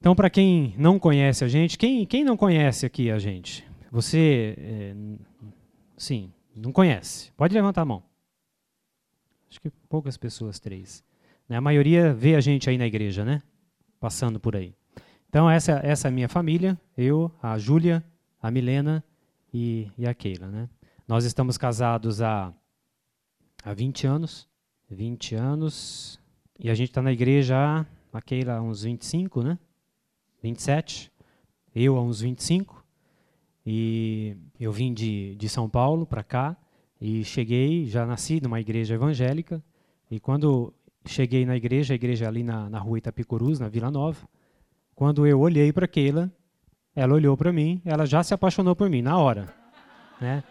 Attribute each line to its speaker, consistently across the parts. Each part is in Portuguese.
Speaker 1: Então, para quem não conhece a gente, quem, quem não conhece aqui a gente? Você, é, sim, não conhece? Pode levantar a mão. Acho que poucas pessoas, três. Né? A maioria vê a gente aí na igreja, né? Passando por aí. Então, essa, essa é a minha família, eu, a Júlia, a Milena e, e a Keila, né? Nós estamos casados há, há 20 anos. 20 anos. E a gente está na igreja a Keila, há uns 25, né? 27, eu a uns 25. E eu vim de, de São Paulo para cá e cheguei, já nasci numa igreja evangélica. E quando cheguei na igreja, a igreja ali na, na rua Itapicurus, na Vila Nova, quando eu olhei para Keila, ela olhou para mim, ela já se apaixonou por mim na hora, né?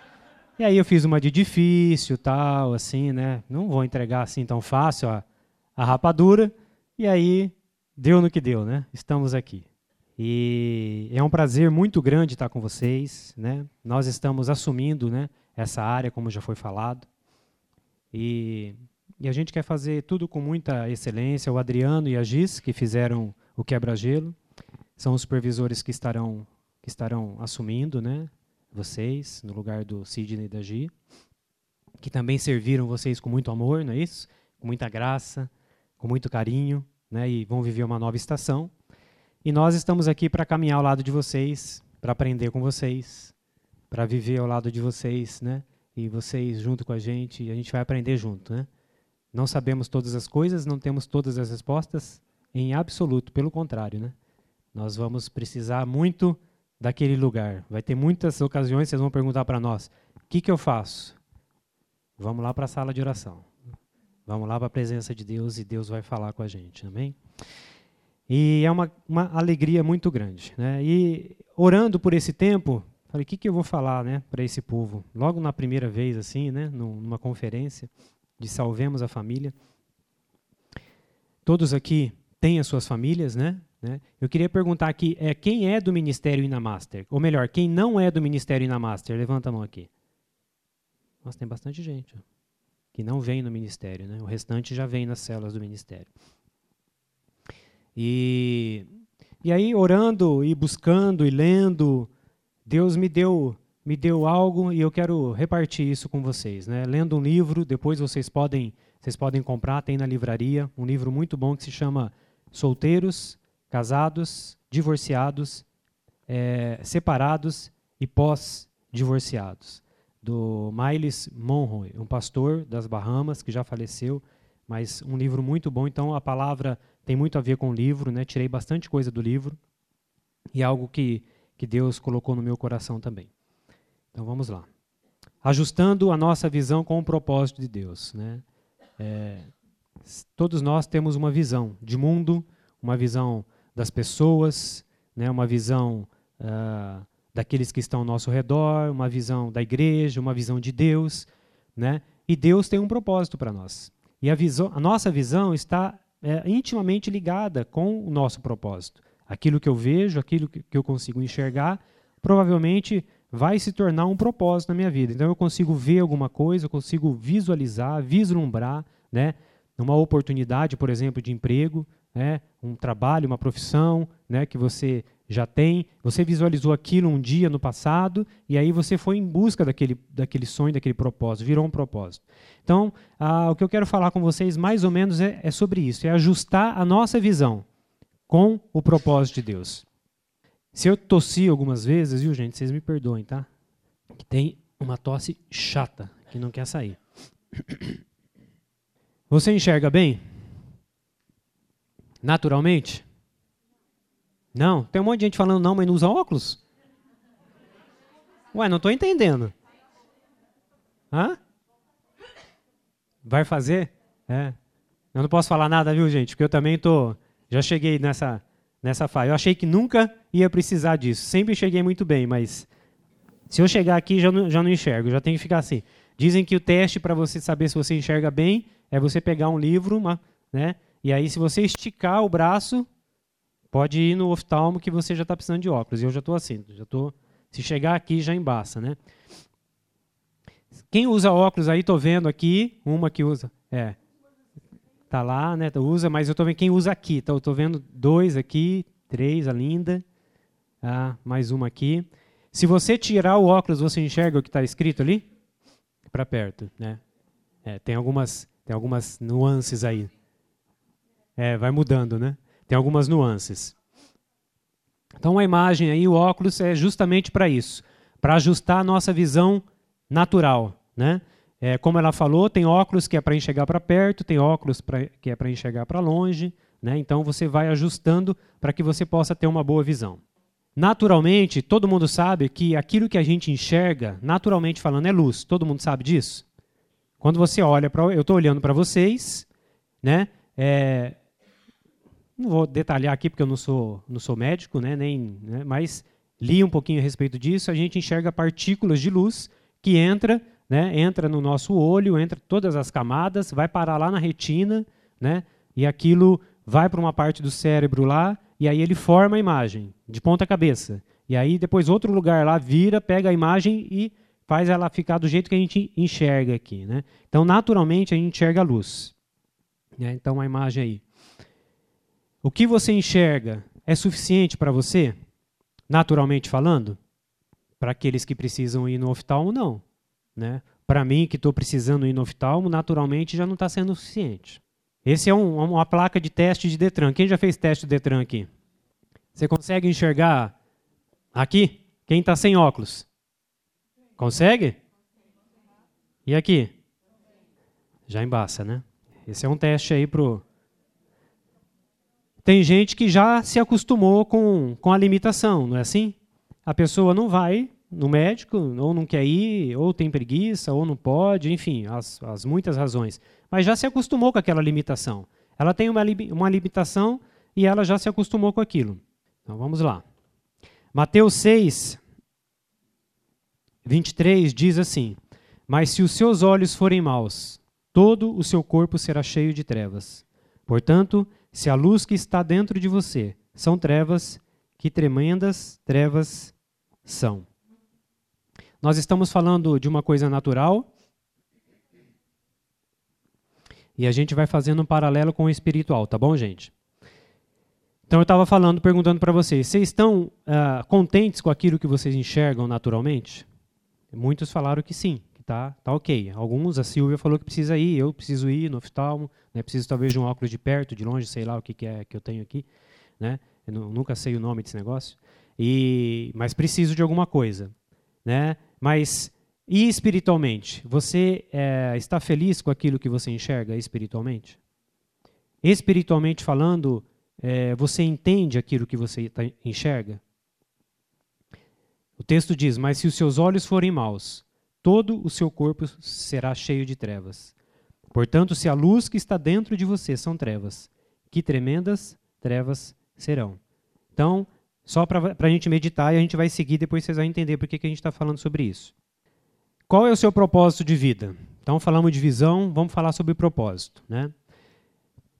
Speaker 1: E aí eu fiz uma de difícil, tal, assim, né? Não vou entregar assim tão fácil a, a rapadura. E aí deu no que deu, né? Estamos aqui. E é um prazer muito grande estar com vocês. Né? Nós estamos assumindo né, essa área, como já foi falado. E, e, a gente quer fazer tudo com muita excelência. O Adriano e a Gis, que fizeram o quebra-gelo, são os supervisores que estarão, que estarão assumindo né, vocês, no lugar do Sidney e da Gi, que também serviram vocês com muito amor, não é isso? Com muita graça, com muito carinho, né, e vão viver uma nova estação. E nós estamos aqui para caminhar ao lado de vocês, para aprender com vocês, para viver ao lado de vocês, né? E vocês junto com a gente, e a gente vai aprender junto, né? Não sabemos todas as coisas, não temos todas as respostas em absoluto, pelo contrário, né? Nós vamos precisar muito daquele lugar. Vai ter muitas ocasiões vocês vão perguntar para nós: o que, que eu faço? Vamos lá para a sala de oração. Vamos lá para a presença de Deus e Deus vai falar com a gente. Amém? E é uma, uma alegria muito grande. Né? E orando por esse tempo, falei, o que, que eu vou falar né, para esse povo? Logo na primeira vez, assim, né, numa conferência de Salvemos a Família. Todos aqui têm as suas famílias, né? né? Eu queria perguntar aqui, é, quem é do Ministério Inamaster? Ou melhor, quem não é do Ministério Inamaster? Levanta a mão aqui. Nossa, tem bastante gente ó, que não vem no Ministério. Né? O restante já vem nas células do Ministério. E, e aí, orando e buscando e lendo, Deus me deu me deu algo e eu quero repartir isso com vocês. Né? Lendo um livro, depois vocês podem, vocês podem comprar, tem na livraria, um livro muito bom que se chama Solteiros, Casados, Divorciados, é, Separados e Pós-Divorciados, do Miles Monroe, um pastor das Bahamas que já faleceu, mas um livro muito bom. Então a palavra tem muito a ver com o livro, né? Tirei bastante coisa do livro e é algo que que Deus colocou no meu coração também. Então vamos lá. Ajustando a nossa visão com o propósito de Deus, né? É, todos nós temos uma visão de mundo, uma visão das pessoas, né? Uma visão uh, daqueles que estão ao nosso redor, uma visão da igreja, uma visão de Deus, né? E Deus tem um propósito para nós. E a, visão, a nossa visão está é, intimamente ligada com o nosso propósito. Aquilo que eu vejo, aquilo que eu consigo enxergar, provavelmente vai se tornar um propósito na minha vida. Então eu consigo ver alguma coisa, eu consigo visualizar, vislumbrar, né, uma oportunidade, por exemplo, de emprego, né, um trabalho, uma profissão, né, que você já tem, você visualizou aquilo um dia no passado e aí você foi em busca daquele, daquele sonho, daquele propósito, virou um propósito. Então, ah, o que eu quero falar com vocês mais ou menos é, é sobre isso, é ajustar a nossa visão com o propósito de Deus. Se eu tossi algumas vezes, viu gente, vocês me perdoem, tá? Que tem uma tosse chata que não quer sair. Você enxerga bem? Naturalmente? Não? Tem um monte de gente falando não, mas não usa óculos? Ué, não estou entendendo. Hã? Vai fazer? É. Eu não posso falar nada, viu, gente? Porque eu também tô, já cheguei nessa nessa fase. Eu achei que nunca ia precisar disso. Sempre cheguei muito bem, mas se eu chegar aqui já não, já não enxergo, já tenho que ficar assim. Dizem que o teste para você saber se você enxerga bem é você pegar um livro, uma, né? E aí se você esticar o braço, Pode ir no oftalmo que você já está precisando de óculos. Eu já estou assim, já tô, se chegar aqui já embaça, né? Quem usa óculos aí, estou vendo aqui, uma que usa, é, tá lá, né? Usa, mas eu estou vendo quem usa aqui. Então, estou vendo dois aqui, Três, a linda. Ah, mais uma aqui. Se você tirar o óculos, você enxerga o que está escrito ali? Para perto, né? É, tem algumas tem algumas nuances aí. É, vai mudando, né? Tem algumas nuances. Então a imagem aí, o óculos é justamente para isso, para ajustar a nossa visão natural, né? É, como ela falou, tem óculos que é para enxergar para perto, tem óculos pra, que é para enxergar para longe, né? Então você vai ajustando para que você possa ter uma boa visão. Naturalmente, todo mundo sabe que aquilo que a gente enxerga, naturalmente falando, é luz. Todo mundo sabe disso? Quando você olha para. Eu estou olhando para vocês, né? É, não vou detalhar aqui porque eu não sou, não sou médico, né? Nem, né? mas li um pouquinho a respeito disso. A gente enxerga partículas de luz que entra, né? entra no nosso olho, entra todas as camadas, vai parar lá na retina, né? e aquilo vai para uma parte do cérebro lá e aí ele forma a imagem de ponta cabeça. E aí depois outro lugar lá vira, pega a imagem e faz ela ficar do jeito que a gente enxerga aqui. Né? Então, naturalmente, a gente enxerga a luz. Né? Então, a imagem aí. O que você enxerga é suficiente para você, naturalmente falando? Para aqueles que precisam ir no oftalmo, não. Né? Para mim, que estou precisando ir no oftalmo, naturalmente já não está sendo suficiente. Esse é um, uma placa de teste de Detran. Quem já fez teste de Detran aqui? Você consegue enxergar aqui? Quem está sem óculos? Consegue? E aqui? Já embaça, né? Esse é um teste aí pro. Tem gente que já se acostumou com, com a limitação, não é assim? A pessoa não vai no médico, ou não quer ir, ou tem preguiça, ou não pode, enfim, as, as muitas razões mas já se acostumou com aquela limitação. Ela tem uma, uma limitação e ela já se acostumou com aquilo. Então vamos lá. Mateus 6, 23 diz assim: Mas se os seus olhos forem maus, todo o seu corpo será cheio de trevas. Portanto, se a luz que está dentro de você são trevas, que tremendas trevas são. Nós estamos falando de uma coisa natural e a gente vai fazendo um paralelo com o espiritual, tá bom, gente? Então eu estava falando, perguntando para vocês, vocês estão uh, contentes com aquilo que vocês enxergam naturalmente? Muitos falaram que sim, tá, tá ok. Alguns, a Silvia falou que precisa ir, eu preciso ir no oftalmo, né, preciso talvez de um óculos de perto, de longe, sei lá o que, que é que eu tenho aqui, né? Eu nunca sei o nome desse negócio. E, mas preciso de alguma coisa, né? Mas e espiritualmente, você é, está feliz com aquilo que você enxerga espiritualmente? Espiritualmente falando, é, você entende aquilo que você tá, enxerga? O texto diz: Mas se os seus olhos forem maus, todo o seu corpo será cheio de trevas. Portanto, se a luz que está dentro de você são trevas, que tremendas trevas serão. Então, só para a gente meditar e a gente vai seguir, depois vocês vão entender por que, a gente está falando sobre isso. Qual é o seu propósito de vida? Então falamos de visão, vamos falar sobre propósito, né?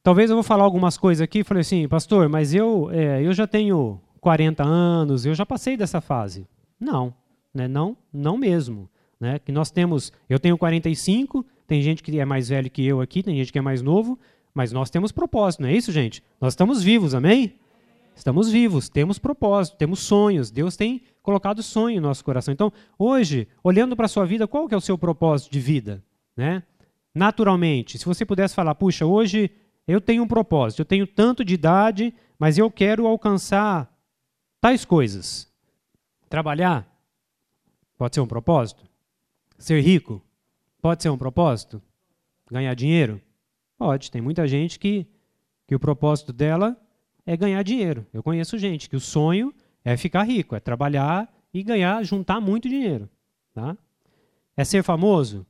Speaker 1: Talvez eu vou falar algumas coisas aqui, falei assim, pastor, mas eu, é, eu já tenho 40 anos, eu já passei dessa fase. Não, né? não, não mesmo. Né? Que nós temos, eu tenho 45, tem gente que é mais velho que eu aqui, tem gente que é mais novo, mas nós temos propósito, não é isso, gente? Nós estamos vivos, amém? Estamos vivos, temos propósito, temos sonhos. Deus tem colocado sonho no nosso coração. Então, hoje, olhando para a sua vida, qual que é o seu propósito de vida? Né? Naturalmente, se você pudesse falar, puxa, hoje eu tenho um propósito, eu tenho tanto de idade, mas eu quero alcançar tais coisas. Trabalhar pode ser um propósito? Ser rico pode ser um propósito? Ganhar dinheiro? Pode. Tem muita gente que, que o propósito dela é ganhar dinheiro. Eu conheço gente que o sonho é ficar rico, é trabalhar e ganhar, juntar muito dinheiro. Tá? É ser famoso?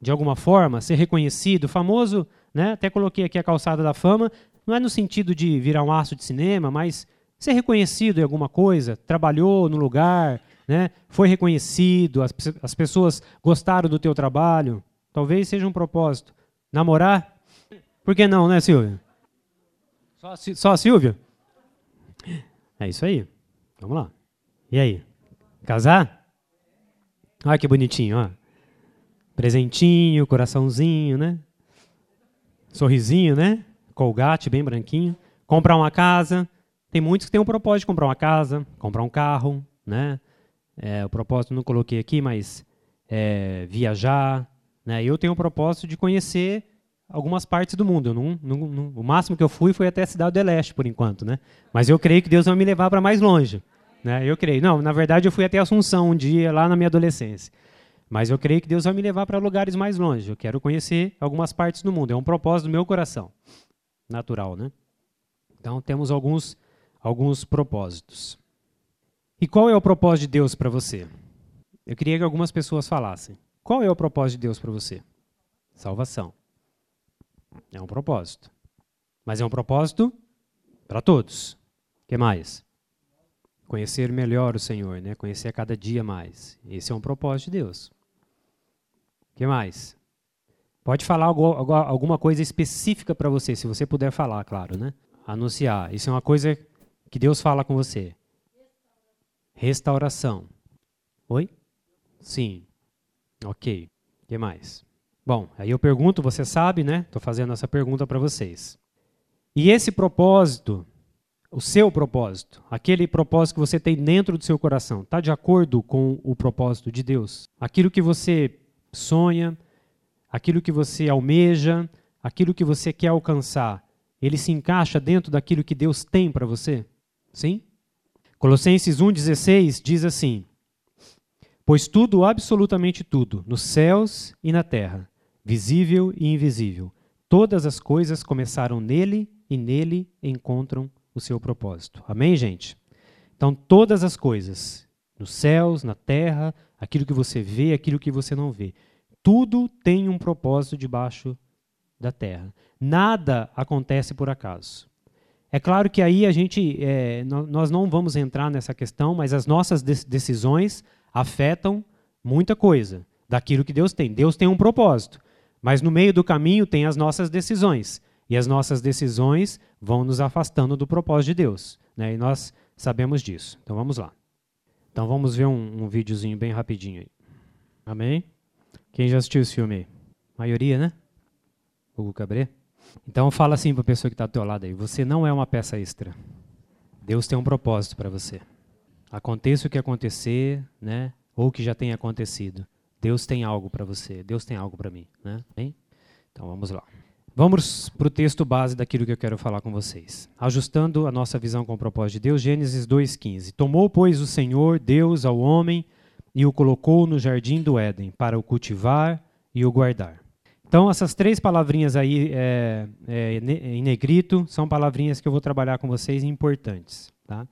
Speaker 1: De alguma forma, ser reconhecido. Famoso, né? até coloquei aqui a calçada da fama, não é no sentido de virar um aço de cinema, mas ser reconhecido em alguma coisa, trabalhou no lugar, né? foi reconhecido, as, as pessoas gostaram do teu trabalho. Talvez seja um propósito. Namorar? Por que não, né, Silvia? Só, só a Silvia? É isso aí. Vamos lá. E aí? Casar? Olha que bonitinho, ó. Presentinho, coraçãozinho, né? Sorrisinho, né? Colgate bem branquinho. Comprar uma casa, Tem muitos que têm o propósito de comprar uma casa, comprar um carro, né? É, o propósito não coloquei aqui, mas é, viajar. Né? Eu tenho o propósito de conhecer algumas partes do mundo. Não, não, não, o máximo que eu fui foi até a Cidade do Leste, por enquanto. Né? Mas eu creio que Deus vai me levar para mais longe. Né? Eu creio. Não, na verdade, eu fui até Assunção um dia, lá na minha adolescência. Mas eu creio que Deus vai me levar para lugares mais longe. Eu quero conhecer algumas partes do mundo. É um propósito do meu coração. Natural, né? Então, temos alguns, alguns propósitos. E qual é o propósito de Deus para você? Eu queria que algumas pessoas falassem. Qual é o propósito de Deus para você? Salvação. É um propósito. Mas é um propósito para todos. O que mais? Conhecer melhor o Senhor, né? Conhecer a cada dia mais. Esse é um propósito de Deus. O que mais? Pode falar alguma coisa específica para você, se você puder falar, claro, né? Anunciar. Isso é uma coisa que Deus fala com você. Restauração. Oi? Sim. Ok. O que mais? Bom, aí eu pergunto, você sabe, né? Estou fazendo essa pergunta para vocês. E esse propósito o seu propósito, aquele propósito que você tem dentro do seu coração, está de acordo com o propósito de Deus? Aquilo que você sonha, aquilo que você almeja, aquilo que você quer alcançar, ele se encaixa dentro daquilo que Deus tem para você? Sim? Colossenses 1,16 diz assim: Pois tudo, absolutamente tudo, nos céus e na terra, visível e invisível, todas as coisas começaram nele e nele encontram o seu propósito. Amém, gente? Então, todas as coisas, nos céus, na terra, aquilo que você vê, aquilo que você não vê, tudo tem um propósito debaixo da terra. Nada acontece por acaso. É claro que aí a gente, é, nós não vamos entrar nessa questão, mas as nossas decisões afetam muita coisa daquilo que Deus tem. Deus tem um propósito, mas no meio do caminho tem as nossas decisões. E as nossas decisões vão nos afastando do propósito de Deus. Né? E nós sabemos disso. Então vamos lá. Então vamos ver um, um videozinho bem rapidinho aí. Amém? Quem já assistiu esse filme? Maioria, né? Hugo Cabré? Então fala assim para a pessoa que está do teu lado aí. Você não é uma peça extra. Deus tem um propósito para você. Aconteça o que acontecer, né? Ou o que já tenha acontecido. Deus tem algo para você. Deus tem algo para mim, né? Então vamos lá. Vamos para o texto base daquilo que eu quero falar com vocês. Ajustando a nossa visão com o propósito de Deus, Gênesis 2,15. Tomou, pois, o Senhor, Deus, ao homem e o colocou no jardim do Éden para o cultivar e o guardar. Então, essas três palavrinhas aí é, é, em negrito são palavrinhas que eu vou trabalhar com vocês importantes. Tá?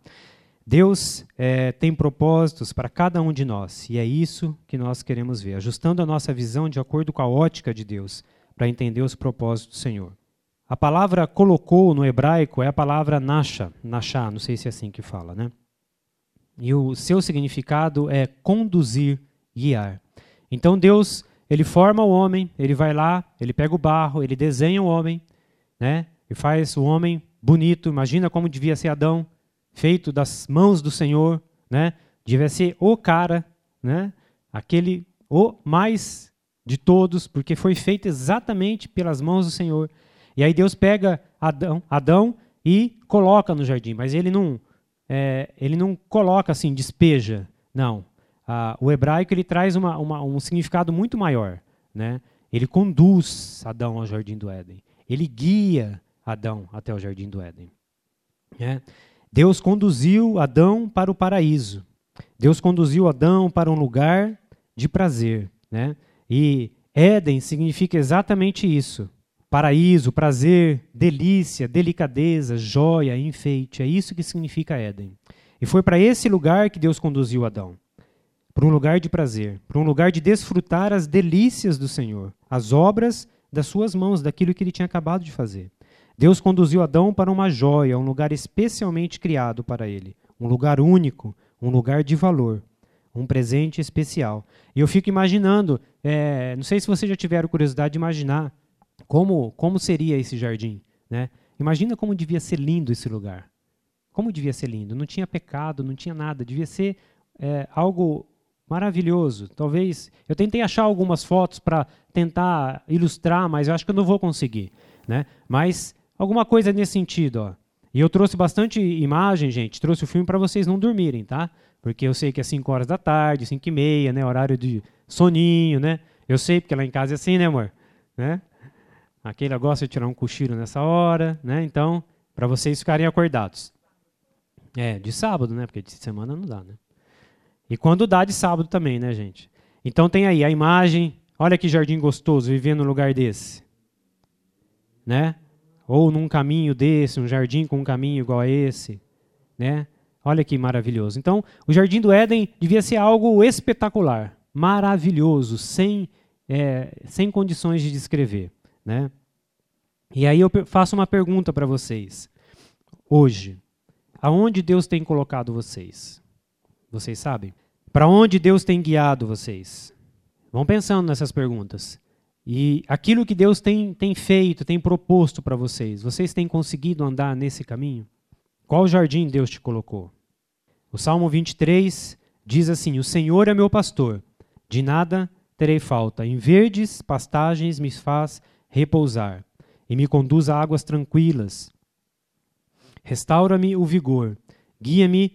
Speaker 1: Deus é, tem propósitos para cada um de nós e é isso que nós queremos ver, ajustando a nossa visão de acordo com a ótica de Deus para entender os propósitos do Senhor. A palavra colocou no hebraico é a palavra nasha, nasha, não sei se é assim que fala, né? E o seu significado é conduzir, guiar. Então Deus, ele forma o homem, ele vai lá, ele pega o barro, ele desenha o homem, né? E faz o homem bonito. Imagina como devia ser Adão, feito das mãos do Senhor, né? Devia ser o cara, né? Aquele o mais de todos, porque foi feito exatamente pelas mãos do Senhor. E aí Deus pega Adão, Adão e coloca no jardim, mas ele não, é, ele não coloca assim, despeja. Não. Ah, o hebraico ele traz uma, uma, um significado muito maior. Né? Ele conduz Adão ao jardim do Éden. Ele guia Adão até o jardim do Éden. É. Deus conduziu Adão para o paraíso. Deus conduziu Adão para um lugar de prazer. Né? E Éden significa exatamente isso: paraíso, prazer, delícia, delicadeza, joia, enfeite. É isso que significa Éden. E foi para esse lugar que Deus conduziu Adão para um lugar de prazer, para um lugar de desfrutar as delícias do Senhor, as obras das suas mãos, daquilo que ele tinha acabado de fazer. Deus conduziu Adão para uma joia, um lugar especialmente criado para ele, um lugar único, um lugar de valor, um presente especial. E eu fico imaginando, é, não sei se vocês já tiveram curiosidade de imaginar como, como seria esse jardim. Né? Imagina como devia ser lindo esse lugar. Como devia ser lindo. Não tinha pecado, não tinha nada. Devia ser é, algo maravilhoso. Talvez. Eu tentei achar algumas fotos para tentar ilustrar, mas eu acho que eu não vou conseguir. Né? Mas alguma coisa nesse sentido. Ó. E eu trouxe bastante imagem, gente, trouxe o filme para vocês não dormirem, tá? Porque eu sei que é 5 horas da tarde, 5 e meia, né? Horário de soninho, né? Eu sei, porque lá em casa é assim, né, amor? Né? Aquele gosta de tirar um cochilo nessa hora, né? Então, para vocês ficarem acordados. É, de sábado, né? Porque de semana não dá, né? E quando dá de sábado também, né, gente? Então tem aí a imagem. Olha que jardim gostoso viver num lugar desse. Né? Ou num caminho desse, um jardim com um caminho igual a esse, né? Olha que maravilhoso. Então, o jardim do Éden devia ser algo espetacular, maravilhoso, sem é, sem condições de descrever, né? E aí eu faço uma pergunta para vocês. Hoje, aonde Deus tem colocado vocês? Vocês sabem? Para onde Deus tem guiado vocês? Vão pensando nessas perguntas. E aquilo que Deus tem, tem feito, tem proposto para vocês, vocês têm conseguido andar nesse caminho? Qual jardim Deus te colocou? O Salmo 23 diz assim: O Senhor é meu pastor, de nada terei falta. Em verdes pastagens me faz repousar e me conduz a águas tranquilas. Restaura-me o vigor, guia-me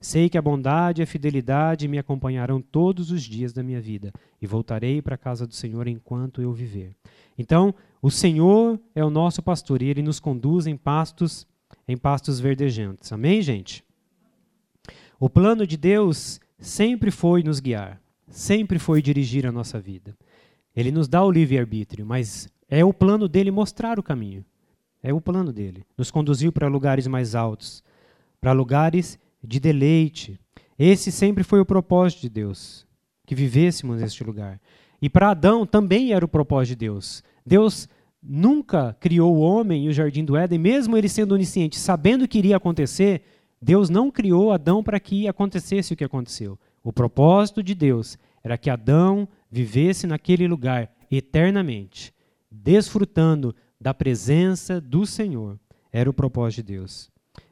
Speaker 1: Sei que a bondade e a fidelidade me acompanharão todos os dias da minha vida e voltarei para a casa do Senhor enquanto eu viver. Então, o Senhor é o nosso pastor e ele nos conduz em pastos em pastos verdejantes. Amém, gente? O plano de Deus sempre foi nos guiar, sempre foi dirigir a nossa vida. Ele nos dá o livre-arbítrio, mas é o plano dele mostrar o caminho. É o plano dele. Nos conduziu para lugares mais altos, para lugares de deleite. Esse sempre foi o propósito de Deus, que vivêssemos neste lugar. E para Adão também era o propósito de Deus. Deus nunca criou o homem e o jardim do Éden, mesmo ele sendo onisciente, sabendo que iria acontecer, Deus não criou Adão para que acontecesse o que aconteceu. O propósito de Deus era que Adão vivesse naquele lugar eternamente, desfrutando da presença do Senhor. Era o propósito de Deus.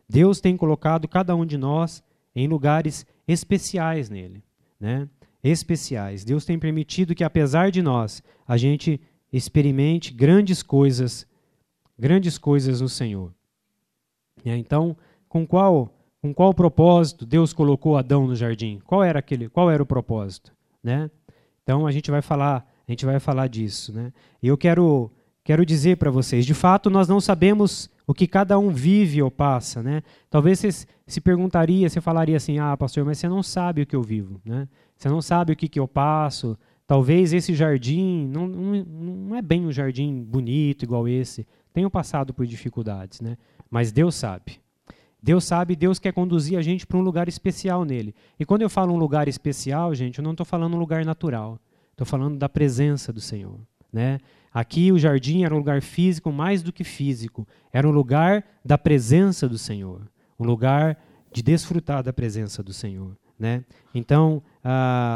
Speaker 1: Deus tem colocado cada um de nós em lugares especiais nele, né? Especiais. Deus tem permitido que apesar de nós, a gente experimente grandes coisas, grandes coisas no Senhor. É, então, com qual com qual propósito Deus colocou Adão no jardim? Qual era aquele? Qual era o propósito, né? Então a gente vai falar, a gente vai falar disso, né? E eu quero quero dizer para vocês, de fato nós não sabemos o que cada um vive ou passa, né? Talvez você se perguntaria, você falaria assim, ah, pastor, mas você não sabe o que eu vivo, né? Você não sabe o que, que eu passo. Talvez esse jardim não, não, não é bem um jardim bonito igual esse. Tenho passado por dificuldades, né? Mas Deus sabe. Deus sabe, Deus quer conduzir a gente para um lugar especial nele. E quando eu falo um lugar especial, gente, eu não estou falando um lugar natural. Estou falando da presença do Senhor, né? Aqui o jardim era um lugar físico mais do que físico, era um lugar da presença do Senhor, um lugar de desfrutar da presença do Senhor. Né? Então,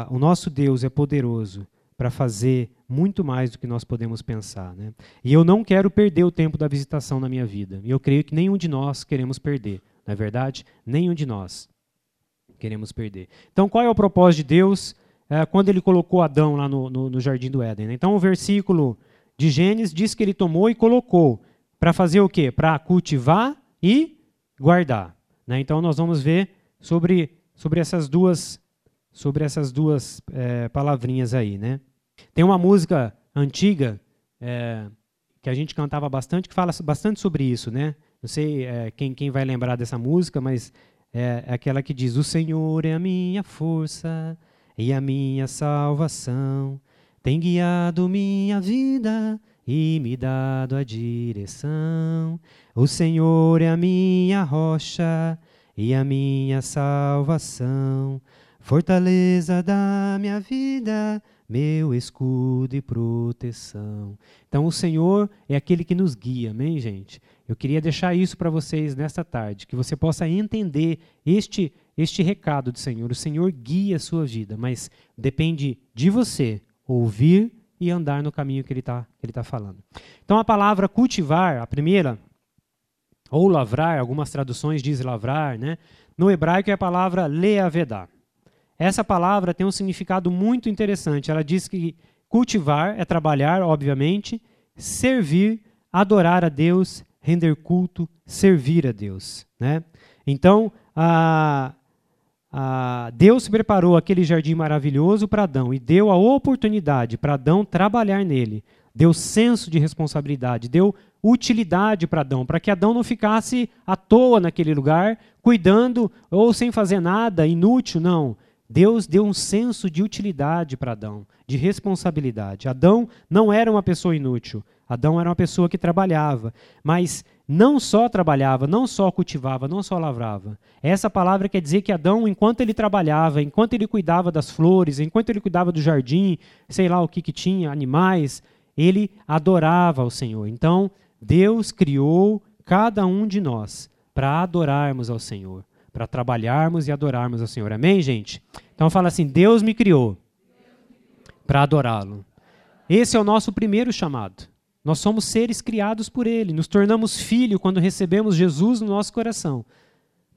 Speaker 1: o nosso Deus é poderoso para fazer muito mais do que nós podemos pensar. Né? E eu não quero perder o tempo da visitação na minha vida. E eu creio que nenhum de nós queremos perder. Não é verdade? Nenhum de nós queremos perder. Então, qual é o propósito de Deus é, quando ele colocou Adão lá no, no, no Jardim do Éden? Né? Então, o versículo de Gênesis diz que ele tomou e colocou para fazer o quê? Para cultivar e guardar. Né? Então nós vamos ver sobre, sobre essas duas sobre essas duas é, palavrinhas aí, né? Tem uma música antiga é, que a gente cantava bastante que fala bastante sobre isso, né? Não sei é, quem, quem vai lembrar dessa música, mas é, é aquela que diz: O Senhor é a minha força e a minha salvação tem guiado minha vida e me dado a direção. O Senhor é a minha rocha e a minha salvação, fortaleza da minha vida, meu escudo e proteção. Então, o Senhor é aquele que nos guia, amém, gente? Eu queria deixar isso para vocês nesta tarde, que você possa entender este este recado do Senhor. O Senhor guia a sua vida, mas depende de você ouvir e andar no caminho que ele está tá falando. Então a palavra cultivar, a primeira, ou lavrar, algumas traduções dizem lavrar, né? no hebraico é a palavra leavedá. Essa palavra tem um significado muito interessante. Ela diz que cultivar é trabalhar, obviamente, servir, adorar a Deus, render culto, servir a Deus. Né? Então, a, a, Deus preparou aquele jardim maravilhoso para Adão e deu a oportunidade para Adão trabalhar nele. Deu senso de responsabilidade, deu utilidade para Adão, para que Adão não ficasse à toa naquele lugar, cuidando ou sem fazer nada, inútil, não. Deus deu um senso de utilidade para Adão, de responsabilidade. Adão não era uma pessoa inútil. Adão era uma pessoa que trabalhava, mas não só trabalhava, não só cultivava, não só lavrava. Essa palavra quer dizer que Adão, enquanto ele trabalhava, enquanto ele cuidava das flores, enquanto ele cuidava do jardim, sei lá o que, que tinha, animais, ele adorava o Senhor. Então, Deus criou cada um de nós para adorarmos ao Senhor, para trabalharmos e adorarmos ao Senhor. Amém, gente? Então fala assim: Deus me criou para adorá-lo. Esse é o nosso primeiro chamado. Nós somos seres criados por Ele, nos tornamos filho quando recebemos Jesus no nosso coração,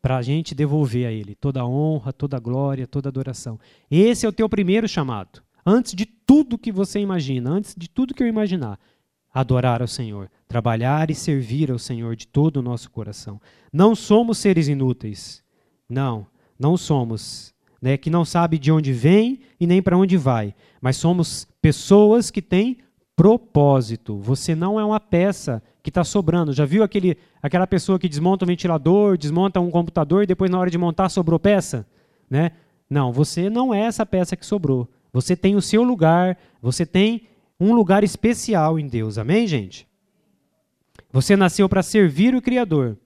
Speaker 1: para a gente devolver a Ele toda a honra, toda a glória, toda a adoração. Esse é o teu primeiro chamado. Antes de tudo que você imagina, antes de tudo que eu imaginar, adorar ao Senhor, trabalhar e servir ao Senhor de todo o nosso coração. Não somos seres inúteis. Não, não somos. Né, que não sabe de onde vem e nem para onde vai, mas somos pessoas que têm propósito. Você não é uma peça que está sobrando. Já viu aquele, aquela pessoa que desmonta um ventilador, desmonta um computador e depois, na hora de montar, sobrou peça? Né? Não, você não é essa peça que sobrou. Você tem o seu lugar, você tem um lugar especial em Deus. Amém, gente? Você nasceu para servir o Criador.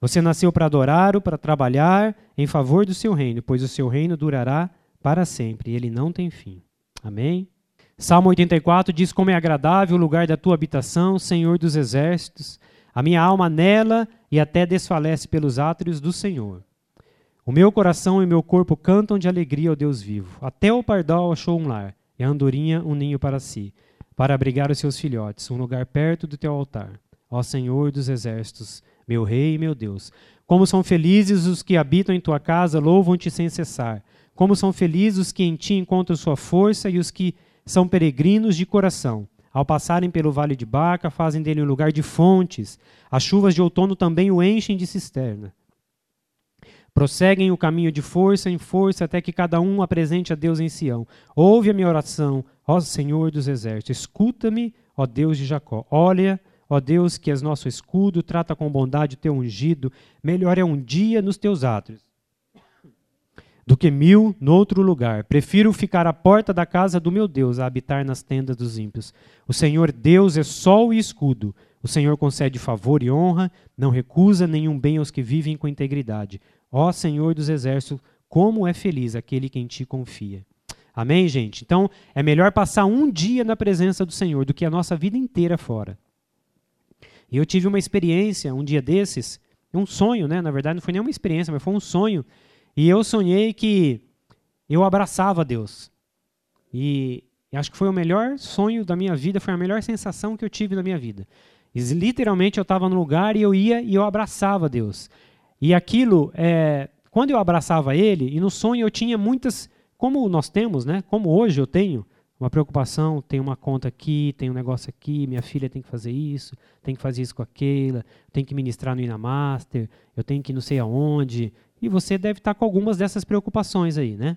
Speaker 1: Você nasceu para adorar-o, para trabalhar em favor do seu reino, pois o seu reino durará para sempre ele não tem fim. Amém? Salmo 84 diz: Como é agradável o lugar da tua habitação, Senhor dos exércitos. A minha alma nela e até desfalece pelos átrios do Senhor. O meu coração e meu corpo cantam de alegria ao Deus vivo. Até o pardal achou um lar, e a andorinha um ninho para si, para abrigar os seus filhotes, um lugar perto do teu altar. Ó Senhor dos exércitos, meu Rei e meu Deus. Como são felizes os que habitam em tua casa, louvam-te sem cessar. Como são felizes os que em ti encontram sua força e os que são peregrinos de coração. Ao passarem pelo vale de Baca, fazem dele um lugar de fontes. As chuvas de outono também o enchem de cisterna. Prosseguem o caminho de força em força, até que cada um apresente a Deus em Sião. Ouve a minha oração, ó Senhor dos exércitos. Escuta-me, ó Deus de Jacó. Olha, ó Deus, que és nosso escudo, trata com bondade o teu ungido. Melhor é um dia nos teus átrios do que mil noutro lugar. Prefiro ficar à porta da casa do meu Deus a habitar nas tendas dos ímpios. O Senhor Deus é sol e escudo. O Senhor concede favor e honra, não recusa nenhum bem aos que vivem com integridade. Ó Senhor dos exércitos, como é feliz aquele que em ti confia. Amém, gente? Então, é melhor passar um dia na presença do Senhor do que a nossa vida inteira fora. E eu tive uma experiência um dia desses, um sonho, né? Na verdade, não foi nem uma experiência, mas foi um sonho e eu sonhei que eu abraçava Deus. E acho que foi o melhor sonho da minha vida, foi a melhor sensação que eu tive na minha vida. E, literalmente eu estava no lugar e eu ia e eu abraçava Deus. E aquilo, é, quando eu abraçava Ele, e no sonho eu tinha muitas, como nós temos, né? Como hoje eu tenho, uma preocupação, tem uma conta aqui, tem um negócio aqui, minha filha tem que fazer isso, tem que fazer isso com aquela, tem que ministrar no Inamaster, eu tenho que ir não sei aonde, e você deve estar com algumas dessas preocupações aí, né?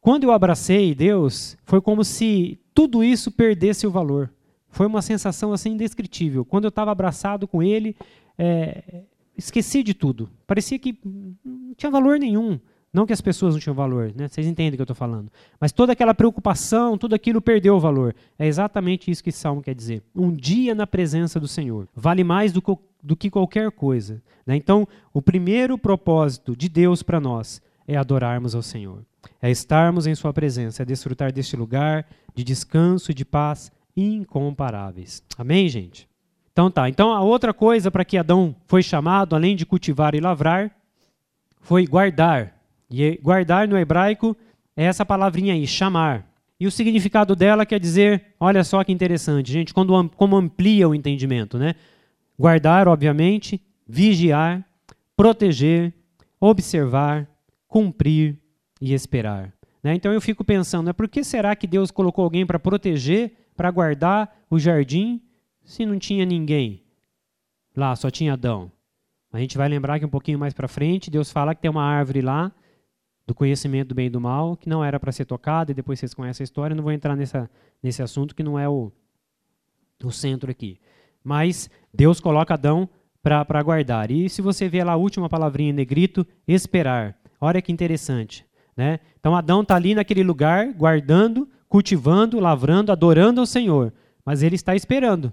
Speaker 1: Quando eu abracei Deus, foi como se tudo isso perdesse o valor. Foi uma sensação assim indescritível. Quando eu estava abraçado com Ele, é, esqueci de tudo. Parecia que não tinha valor nenhum. Não que as pessoas não tinham valor, né? vocês entendem o que eu estou falando. Mas toda aquela preocupação, tudo aquilo perdeu o valor. É exatamente isso que salmo quer dizer. Um dia na presença do Senhor vale mais do que do que qualquer coisa. Né? Então, o primeiro propósito de Deus para nós é adorarmos ao Senhor, é estarmos em Sua presença, é desfrutar deste lugar de descanso e de paz incomparáveis. Amém, gente? Então tá. Então a outra coisa para que Adão foi chamado, além de cultivar e lavrar, foi guardar. E guardar no hebraico é essa palavrinha aí, chamar. E o significado dela quer dizer, olha só que interessante, gente, quando, como amplia o entendimento, né? Guardar, obviamente, vigiar, proteger, observar, cumprir e esperar. Né? Então eu fico pensando, né, por que será que Deus colocou alguém para proteger, para guardar o jardim, se não tinha ninguém? Lá só tinha Adão. A gente vai lembrar que um pouquinho mais para frente, Deus fala que tem uma árvore lá, do conhecimento do bem e do mal, que não era para ser tocada, e depois vocês conhecem a história, não vou entrar nessa, nesse assunto que não é o, o centro aqui. Mas Deus coloca Adão para guardar. E se você vê lá a última palavrinha em negrito, esperar. Olha que interessante. Né? Então Adão está ali naquele lugar, guardando, cultivando, lavrando, adorando ao Senhor. Mas ele está esperando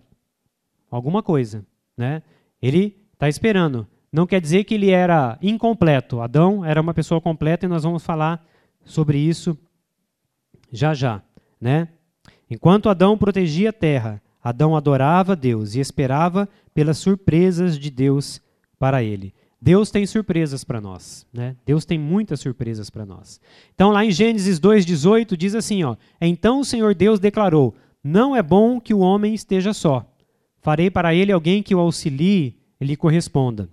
Speaker 1: alguma coisa. Né? Ele está esperando não quer dizer que ele era incompleto. Adão era uma pessoa completa e nós vamos falar sobre isso já já, né? Enquanto Adão protegia a terra, Adão adorava Deus e esperava pelas surpresas de Deus para ele. Deus tem surpresas para nós, né? Deus tem muitas surpresas para nós. Então lá em Gênesis 2:18 diz assim, ó: "Então o Senhor Deus declarou: Não é bom que o homem esteja só. Farei para ele alguém que o auxilie e lhe corresponda."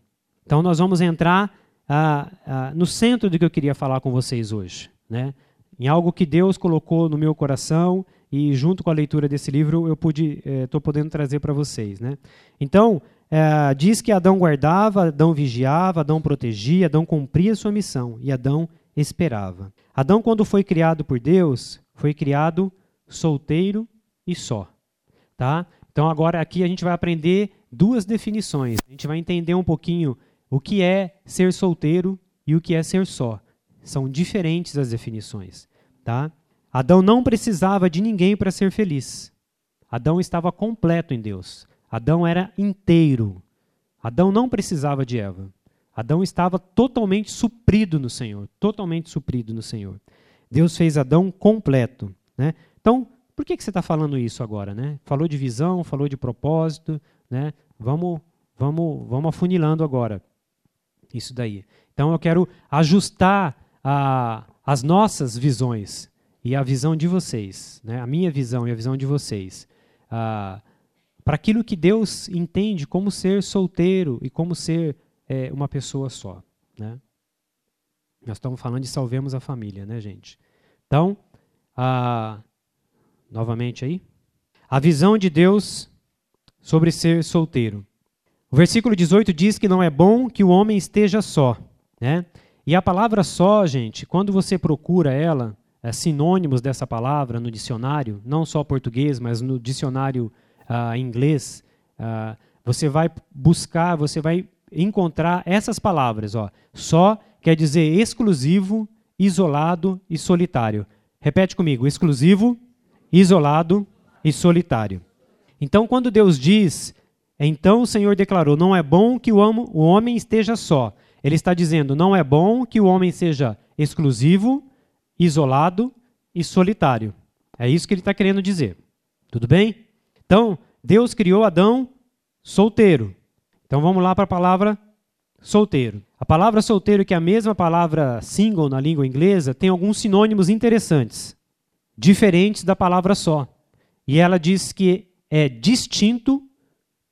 Speaker 1: Então, nós vamos entrar ah, ah, no centro do que eu queria falar com vocês hoje, né? em algo que Deus colocou no meu coração e, junto com a leitura desse livro, eu estou eh, podendo trazer para vocês. Né? Então, eh, diz que Adão guardava, Adão vigiava, Adão protegia, Adão cumpria sua missão e Adão esperava. Adão, quando foi criado por Deus, foi criado solteiro e só. Tá? Então, agora aqui a gente vai aprender duas definições. A gente vai entender um pouquinho o que é ser solteiro e o que é ser só. São diferentes as definições, tá? Adão não precisava de ninguém para ser feliz. Adão estava completo em Deus. Adão era inteiro. Adão não precisava de Eva. Adão estava totalmente suprido no Senhor, totalmente suprido no Senhor. Deus fez Adão completo, né? Então, por que, que você está falando isso agora, né? Falou de visão, falou de propósito, né? Vamos, vamos, vamos afunilando agora isso daí. Então eu quero ajustar a, as nossas visões e a visão de vocês, né? a minha visão e a visão de vocês, para aquilo que Deus entende como ser solteiro e como ser é, uma pessoa só. Né? Nós estamos falando de salvemos a família, né, gente? Então, novamente aí, a visão de Deus sobre ser solteiro. O versículo 18 diz que não é bom que o homem esteja só. Né? E a palavra só, gente, quando você procura ela, é, sinônimos dessa palavra no dicionário, não só português, mas no dicionário uh, inglês, uh, você vai buscar, você vai encontrar essas palavras. Ó. Só quer dizer exclusivo, isolado e solitário. Repete comigo: exclusivo, isolado e solitário. Então, quando Deus diz então o Senhor declarou: Não é bom que o homem esteja só. Ele está dizendo: Não é bom que o homem seja exclusivo, isolado e solitário. É isso que ele está querendo dizer. Tudo bem? Então, Deus criou Adão solteiro. Então vamos lá para a palavra solteiro. A palavra solteiro, que é a mesma palavra single na língua inglesa, tem alguns sinônimos interessantes, diferentes da palavra só. E ela diz que é distinto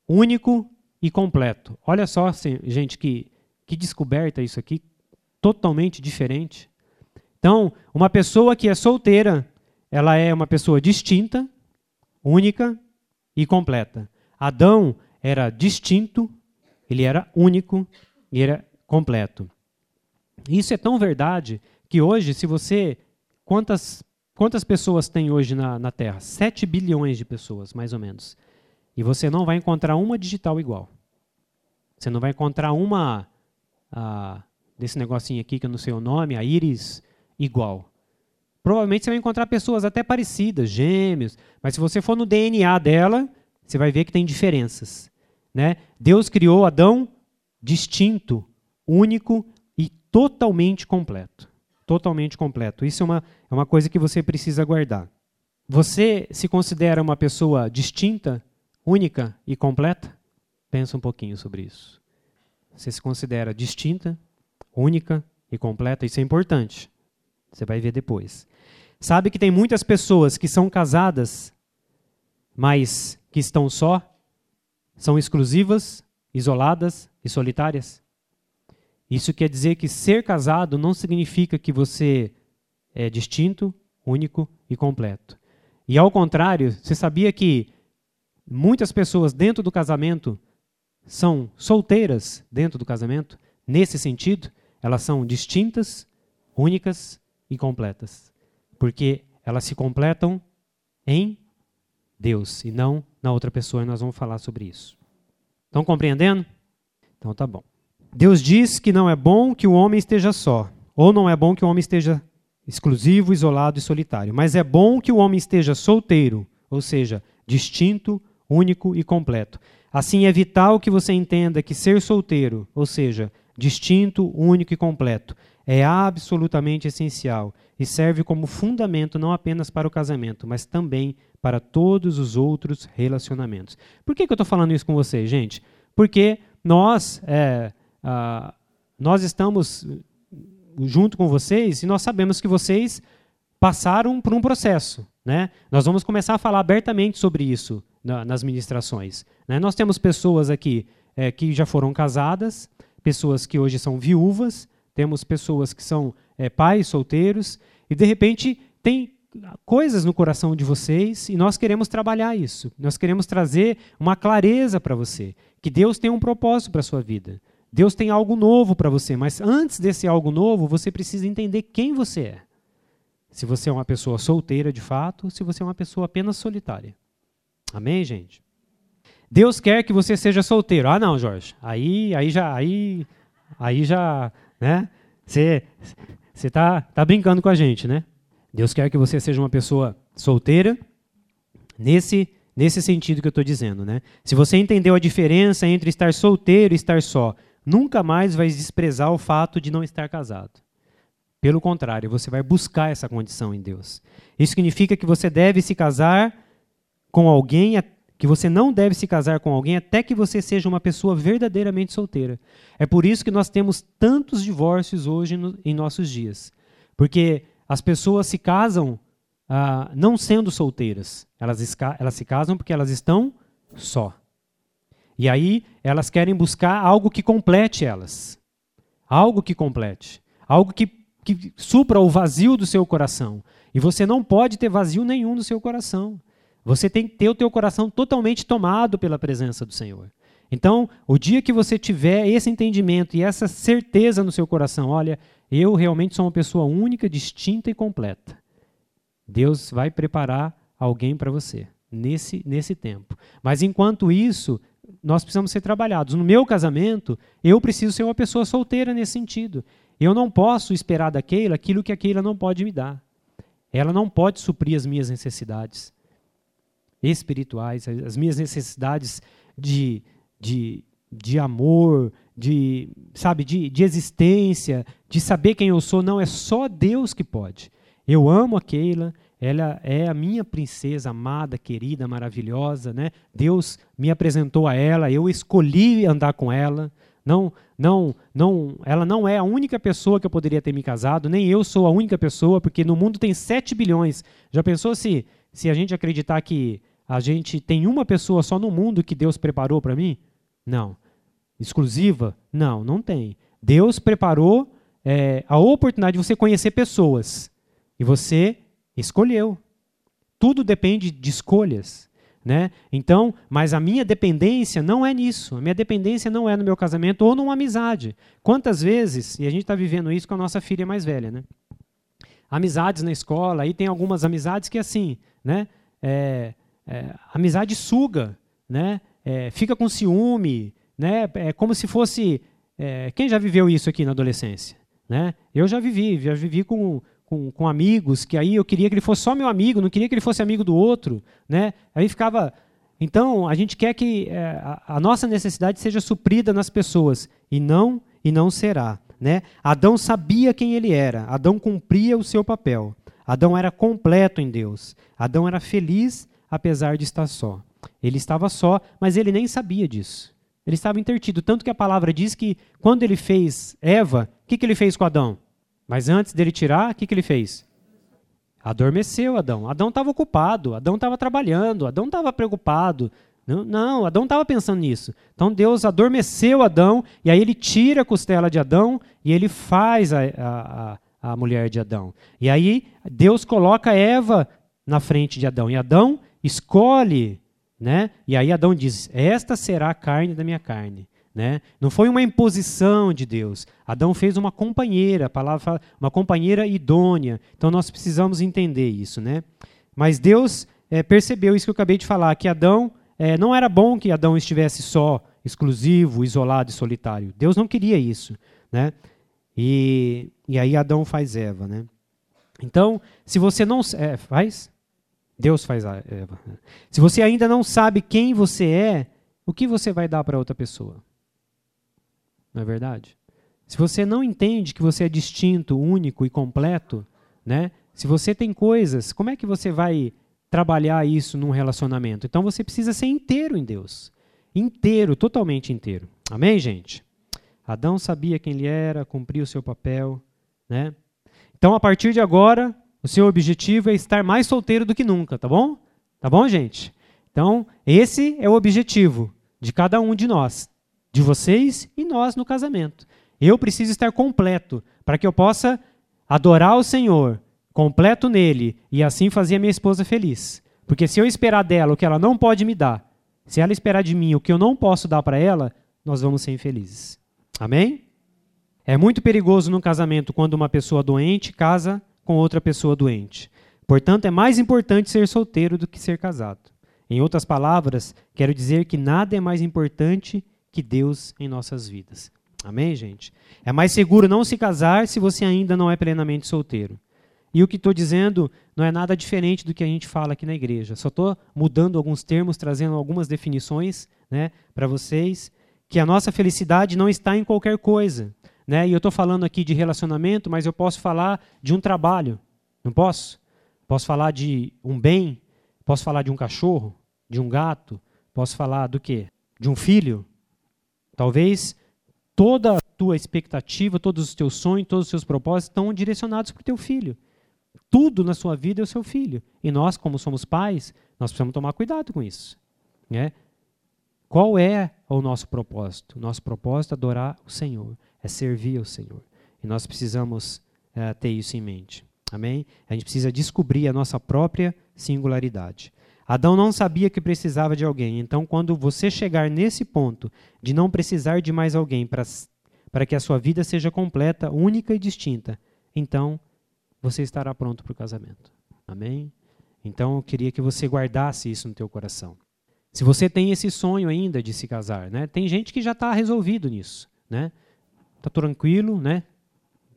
Speaker 1: único e completo. Olha só, gente, que, que descoberta isso aqui, totalmente diferente. Então, uma pessoa que é solteira, ela é uma pessoa distinta, única e completa. Adão era distinto, ele era único e era completo. Isso é tão verdade que hoje, se você. Quantas, quantas pessoas tem hoje na, na Terra? 7 bilhões de pessoas, mais ou menos. E você não vai encontrar uma digital igual. Você não vai encontrar uma a, desse negocinho aqui que eu não sei o nome, a íris, igual. Provavelmente você vai encontrar pessoas até parecidas, gêmeos, mas se você for no DNA dela, você vai ver que tem diferenças. Né? Deus criou Adão distinto, único e totalmente completo. Totalmente completo. Isso é uma, é uma coisa que você precisa guardar. Você se considera uma pessoa distinta única e completa? Pensa um pouquinho sobre isso. Você se considera distinta, única e completa? Isso é importante. Você vai ver depois. Sabe que tem muitas pessoas que são casadas, mas que estão só, são exclusivas, isoladas e solitárias? Isso quer dizer que ser casado não significa que você é distinto, único e completo. E ao contrário, você sabia que muitas pessoas dentro do casamento são solteiras dentro do casamento? Nesse sentido, elas são distintas, únicas e completas. Porque elas se completam em Deus e não na outra pessoa, e nós vamos falar sobre isso. Estão compreendendo? Então tá bom. Deus diz que não é bom que o homem esteja só, ou não é bom que o homem esteja exclusivo, isolado e solitário. Mas é bom que o homem esteja solteiro, ou seja, distinto, único e completo. Assim, é vital que você entenda que ser solteiro, ou seja, distinto, único e completo, é absolutamente essencial e serve como fundamento não apenas para o casamento, mas também para todos os outros relacionamentos. Por que, que eu estou falando isso com vocês, gente? Porque nós, é, ah, nós estamos junto com vocês e nós sabemos que vocês passaram por um processo. Né? Nós vamos começar a falar abertamente sobre isso na, nas ministrações. Né? Nós temos pessoas aqui é, que já foram casadas, pessoas que hoje são viúvas, temos pessoas que são é, pais solteiros, e de repente tem coisas no coração de vocês e nós queremos trabalhar isso. Nós queremos trazer uma clareza para você, que Deus tem um propósito para sua vida. Deus tem algo novo para você, mas antes desse algo novo, você precisa entender quem você é. Se você é uma pessoa solteira de fato, se você é uma pessoa apenas solitária. Amém, gente? Deus quer que você seja solteiro. Ah, não, Jorge. Aí, aí já, aí, aí já, né? Você, você tá, tá brincando com a gente, né? Deus quer que você seja uma pessoa solteira nesse nesse sentido que eu estou dizendo, né? Se você entendeu a diferença entre estar solteiro e estar só, nunca mais vai desprezar o fato de não estar casado. Pelo contrário, você vai buscar essa condição em Deus. Isso significa que você deve se casar com alguém, que você não deve se casar com alguém até que você seja uma pessoa verdadeiramente solteira. É por isso que nós temos tantos divórcios hoje no, em nossos dias. Porque as pessoas se casam ah, não sendo solteiras. Elas, elas se casam porque elas estão só. E aí elas querem buscar algo que complete elas. Algo que complete. Algo que, que supra o vazio do seu coração. E você não pode ter vazio nenhum no seu coração. Você tem que ter o teu coração totalmente tomado pela presença do Senhor. Então, o dia que você tiver esse entendimento e essa certeza no seu coração, olha, eu realmente sou uma pessoa única, distinta e completa. Deus vai preparar alguém para você nesse, nesse tempo. Mas enquanto isso, nós precisamos ser trabalhados. No meu casamento, eu preciso ser uma pessoa solteira nesse sentido. Eu não posso esperar da Keila aquilo que a Keila não pode me dar. Ela não pode suprir as minhas necessidades espirituais, as minhas necessidades de, de, de amor, de, sabe, de, de existência, de saber quem eu sou. Não, é só Deus que pode. Eu amo a Keila, ela é a minha princesa amada, querida, maravilhosa, né? Deus me apresentou a ela, eu escolhi andar com ela. Não, não, não, ela não é a única pessoa que eu poderia ter me casado, nem eu sou a única pessoa, porque no mundo tem 7 bilhões. Já pensou se se a gente acreditar que a gente tem uma pessoa só no mundo que Deus preparou para mim? Não. Exclusiva? Não, não tem. Deus preparou é, a oportunidade de você conhecer pessoas. E você escolheu. Tudo depende de escolhas. Né? Então, mas a minha dependência não é nisso. A minha dependência não é no meu casamento ou numa amizade. Quantas vezes, e a gente está vivendo isso com a nossa filha mais velha, né? Amizades na escola, aí tem algumas amizades que assim, né? É, é, amizade suga, né? É, fica com ciúme, né? É como se fosse. É, quem já viveu isso aqui na adolescência? Né? Eu já vivi, já vivi com com, com amigos, que aí eu queria que ele fosse só meu amigo, não queria que ele fosse amigo do outro. Né? Aí ficava. Então, a gente quer que é, a, a nossa necessidade seja suprida nas pessoas, e não, e não será. Né? Adão sabia quem ele era, Adão cumpria o seu papel. Adão era completo em Deus. Adão era feliz apesar de estar só. Ele estava só, mas ele nem sabia disso. Ele estava intertido. Tanto que a palavra diz que quando ele fez Eva, o que, que ele fez com Adão? Mas antes dele tirar, o que, que ele fez? Adormeceu Adão. Adão estava ocupado, Adão estava trabalhando, Adão estava preocupado. Não, não, Adão estava pensando nisso. Então Deus adormeceu Adão, e aí ele tira a costela de Adão e ele faz a, a, a, a mulher de Adão. E aí Deus coloca Eva na frente de Adão. E Adão escolhe, né? E aí Adão diz: Esta será a carne da minha carne. Né? Não foi uma imposição de Deus. Adão fez uma companheira, a palavra fala, uma companheira idônea. Então nós precisamos entender isso. Né? Mas Deus é, percebeu isso que eu acabei de falar, que Adão é, não era bom que Adão estivesse só, exclusivo, isolado e solitário. Deus não queria isso. Né? E, e aí Adão faz Eva. Né? Então, se você não. É, faz? Deus faz a Eva. Se você ainda não sabe quem você é, o que você vai dar para outra pessoa? Não é verdade? Se você não entende que você é distinto, único e completo, né? Se você tem coisas, como é que você vai trabalhar isso num relacionamento? Então você precisa ser inteiro em Deus. Inteiro, totalmente inteiro. Amém, gente? Adão sabia quem ele era, cumpriu o seu papel, né? Então, a partir de agora, o seu objetivo é estar mais solteiro do que nunca, tá bom? Tá bom, gente? Então, esse é o objetivo de cada um de nós de vocês e nós no casamento. Eu preciso estar completo para que eu possa adorar o Senhor, completo nele, e assim fazer a minha esposa feliz. Porque se eu esperar dela o que ela não pode me dar, se ela esperar de mim o que eu não posso dar para ela, nós vamos ser infelizes. Amém? É muito perigoso no casamento quando uma pessoa doente casa com outra pessoa doente. Portanto, é mais importante ser solteiro do que ser casado. Em outras palavras, quero dizer que nada é mais importante que Deus em nossas vidas. Amém, gente? É mais seguro não se casar se você ainda não é plenamente solteiro. E o que estou dizendo não é nada diferente do que a gente fala aqui na igreja. Só estou mudando alguns termos, trazendo algumas definições né, para vocês, que a nossa felicidade não está em qualquer coisa. Né? E eu estou falando aqui de relacionamento, mas eu posso falar de um trabalho. Não posso? Posso falar de um bem? Posso falar de um cachorro? De um gato? Posso falar do quê? De um filho? Talvez toda a tua expectativa, todos os teus sonhos, todos os seus propósitos estão direcionados para o teu filho. Tudo na sua vida é o seu filho. E nós, como somos pais, nós precisamos tomar cuidado com isso. Né? Qual é o nosso propósito? O nosso propósito é adorar o Senhor, é servir ao Senhor. E nós precisamos é, ter isso em mente. Amém? A gente precisa descobrir a nossa própria singularidade. Adão não sabia que precisava de alguém. Então, quando você chegar nesse ponto de não precisar de mais alguém para que a sua vida seja completa, única e distinta, então você estará pronto para o casamento. Amém? Então, eu queria que você guardasse isso no teu coração. Se você tem esse sonho ainda de se casar, né? Tem gente que já está resolvido nisso, né? Tá tranquilo, né?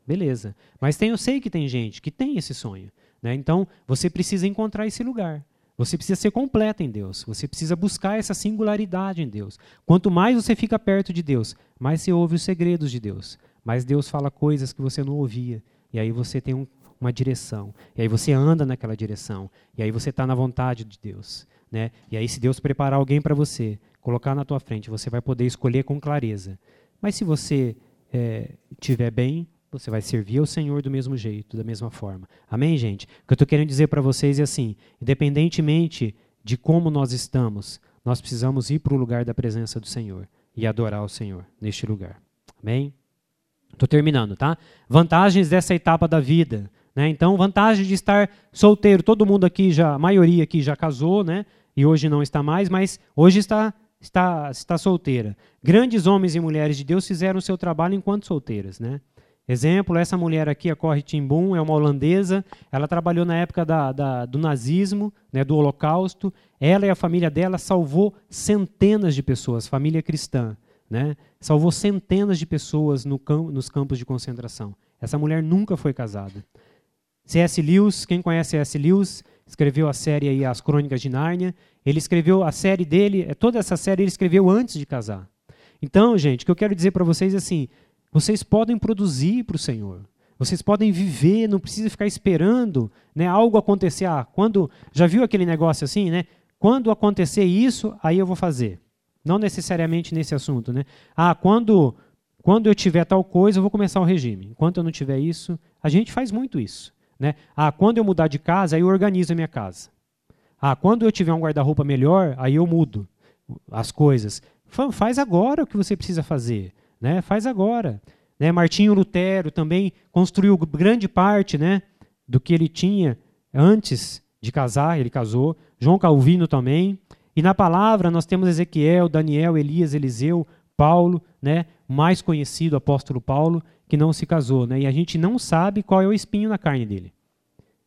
Speaker 1: Beleza. Mas tem, eu sei que tem gente que tem esse sonho, né? Então, você precisa encontrar esse lugar. Você precisa ser completo em Deus. Você precisa buscar essa singularidade em Deus. Quanto mais você fica perto de Deus, mais você ouve os segredos de Deus. Mais Deus fala coisas que você não ouvia. E aí você tem um, uma direção. E aí você anda naquela direção. E aí você está na vontade de Deus. Né? E aí, se Deus preparar alguém para você, colocar na tua frente, você vai poder escolher com clareza. Mas se você é, bem, você vai servir ao Senhor do mesmo jeito, da mesma forma. Amém, gente? O que eu estou querendo dizer para vocês é assim: independentemente de como nós estamos, nós precisamos ir para o lugar da presença do Senhor e adorar o Senhor neste lugar. Amém? Estou terminando, tá? Vantagens dessa etapa da vida. Né? Então, vantagem de estar solteiro. Todo mundo aqui já, a maioria aqui já casou, né? E hoje não está mais, mas hoje está está está solteira. Grandes homens e mulheres de Deus fizeram o seu trabalho enquanto solteiras, né? Exemplo, essa mulher aqui, a Corrie Timbum, é uma holandesa. Ela trabalhou na época da, da, do nazismo, né, do Holocausto. Ela e a família dela salvou centenas de pessoas, família cristã. Né? Salvou centenas de pessoas no nos campos de concentração. Essa mulher nunca foi casada. C.S. Lewis, quem conhece C.S. Lewis, escreveu a série aí, As Crônicas de Nárnia. Ele escreveu a série dele, é, toda essa série ele escreveu antes de casar. Então, gente, o que eu quero dizer para vocês é assim: vocês podem produzir para o Senhor. Vocês podem viver, não precisa ficar esperando né, algo acontecer. Ah, quando já viu aquele negócio assim, né? Quando acontecer isso, aí eu vou fazer. Não necessariamente nesse assunto, né? Ah, quando quando eu tiver tal coisa, eu vou começar o regime. Enquanto eu não tiver isso, a gente faz muito isso. Né? Ah, quando eu mudar de casa, aí eu organizo a minha casa. Ah, quando eu tiver um guarda-roupa melhor, aí eu mudo as coisas. Faz agora o que você precisa fazer. Né? Faz agora. Né? Martinho Lutero também construiu grande parte né, do que ele tinha antes de casar, ele casou. João Calvino também. E na palavra nós temos Ezequiel, Daniel, Elias, Eliseu, Paulo, né, mais conhecido apóstolo Paulo, que não se casou, né? E a gente não sabe qual é o espinho na carne dele,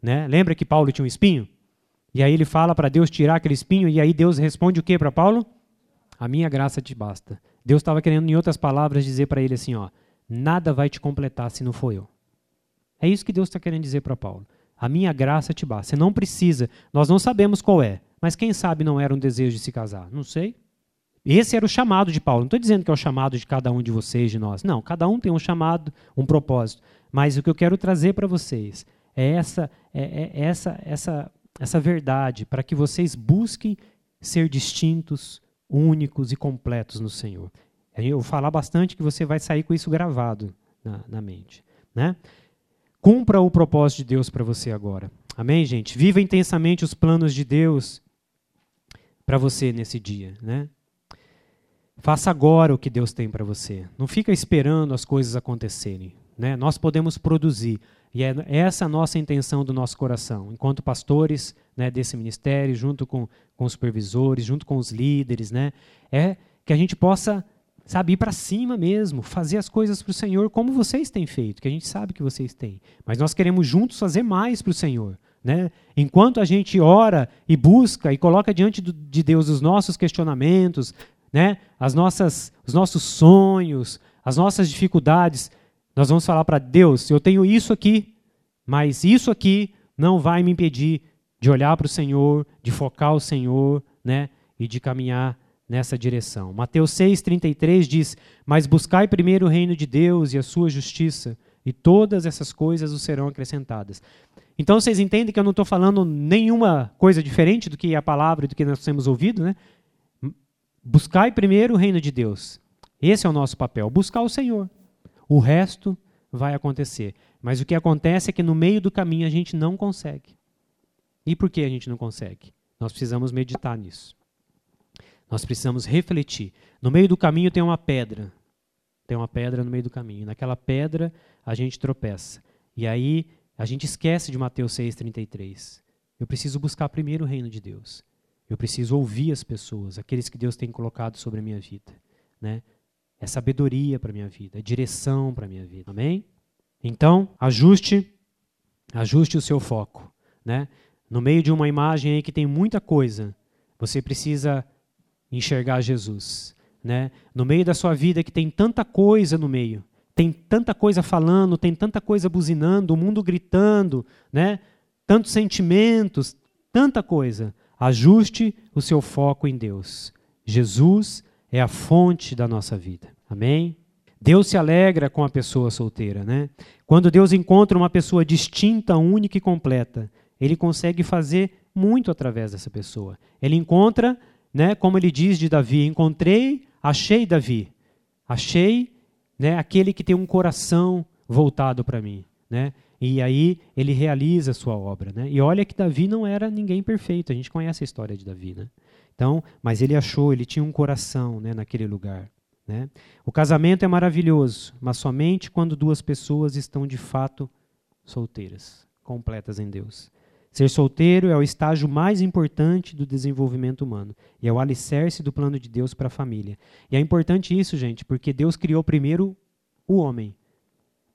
Speaker 1: né? Lembra que Paulo tinha um espinho? E aí ele fala para Deus tirar aquele espinho e aí Deus responde o que para Paulo? A minha graça te basta. Deus estava querendo, em outras palavras, dizer para ele assim, ó, nada vai te completar se não for eu. É isso que Deus está querendo dizer para Paulo. A minha graça te basta. Você não precisa. Nós não sabemos qual é. Mas quem sabe não era um desejo de se casar? Não sei. Esse era o chamado de Paulo. Não estou dizendo que é o chamado de cada um de vocês, de nós. Não, cada um tem um chamado, um propósito. Mas o que eu quero trazer para vocês é essa, é, é essa, essa, essa verdade para que vocês busquem ser distintos, únicos e completos no Senhor. Eu vou falar bastante que você vai sair com isso gravado na, na mente. Né? Cumpra o propósito de Deus para você agora. Amém, gente? Viva intensamente os planos de Deus para você nesse dia, né? Faça agora o que Deus tem para você. Não fica esperando as coisas acontecerem, né? Nós podemos produzir e é essa a nossa intenção do nosso coração, enquanto pastores né, desse ministério, junto com, com os supervisores, junto com os líderes, né? É que a gente possa sabe, ir para cima mesmo, fazer as coisas para o Senhor como vocês têm feito, que a gente sabe que vocês têm. Mas nós queremos juntos fazer mais para o Senhor. Né? Enquanto a gente ora e busca e coloca diante do, de Deus os nossos questionamentos, né? as nossas, os nossos sonhos, as nossas dificuldades, nós vamos falar para Deus: eu tenho isso aqui, mas isso aqui não vai me impedir de olhar para o Senhor, de focar o Senhor né? e de caminhar nessa direção. Mateus 6,33 diz: Mas buscai primeiro o reino de Deus e a sua justiça, e todas essas coisas os serão acrescentadas. Então vocês entendem que eu não estou falando nenhuma coisa diferente do que a palavra do que nós temos ouvido, né? Buscai primeiro o reino de Deus. Esse é o nosso papel, buscar o Senhor. O resto vai acontecer. Mas o que acontece é que no meio do caminho a gente não consegue. E por que a gente não consegue? Nós precisamos meditar nisso. Nós precisamos refletir. No meio do caminho tem uma pedra. Tem uma pedra no meio do caminho. Naquela pedra a gente tropeça. E aí a gente esquece de Mateus 6,33. Eu preciso buscar primeiro o reino de Deus. Eu preciso ouvir as pessoas, aqueles que Deus tem colocado sobre a minha vida. Né? É sabedoria para a minha vida, é direção para a minha vida. Amém? Então, ajuste, ajuste o seu foco. Né? No meio de uma imagem aí que tem muita coisa, você precisa enxergar Jesus. Né? No meio da sua vida que tem tanta coisa no meio, tem tanta coisa falando, tem tanta coisa buzinando, o mundo gritando, né? tantos sentimentos, tanta coisa. Ajuste o seu foco em Deus. Jesus é a fonte da nossa vida. Amém? Deus se alegra com a pessoa solteira, né? Quando Deus encontra uma pessoa distinta, única e completa, ele consegue fazer muito através dessa pessoa. Ele encontra né, como ele diz de Davi: Encontrei, achei Davi, achei né, aquele que tem um coração voltado para mim. Né? E aí ele realiza a sua obra. Né? E olha que Davi não era ninguém perfeito, a gente conhece a história de Davi. Né? Então, mas ele achou, ele tinha um coração né, naquele lugar. Né? O casamento é maravilhoso, mas somente quando duas pessoas estão de fato solteiras, completas em Deus. Ser solteiro é o estágio mais importante do desenvolvimento humano e é o alicerce do plano de Deus para a família. E é importante isso, gente, porque Deus criou primeiro o homem,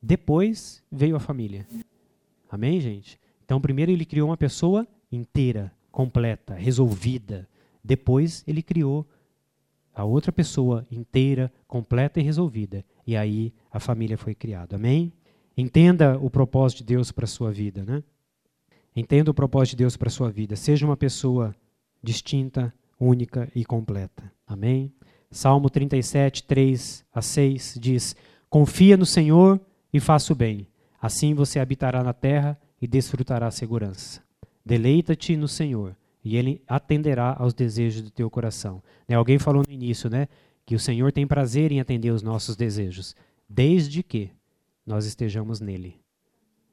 Speaker 1: depois veio a família. Amém, gente? Então, primeiro ele criou uma pessoa inteira, completa, resolvida. Depois ele criou a outra pessoa inteira, completa e resolvida. E aí a família foi criada. Amém? Entenda o propósito de Deus para a sua vida, né? Entenda o propósito de Deus para a sua vida. Seja uma pessoa distinta, única e completa. Amém? Salmo 37, 3 a 6 diz: Confia no Senhor e faça o bem. Assim você habitará na terra e desfrutará a segurança. Deleita-te no Senhor e Ele atenderá aos desejos do teu coração. Né? Alguém falou no início, né? Que o Senhor tem prazer em atender os nossos desejos, desde que nós estejamos nele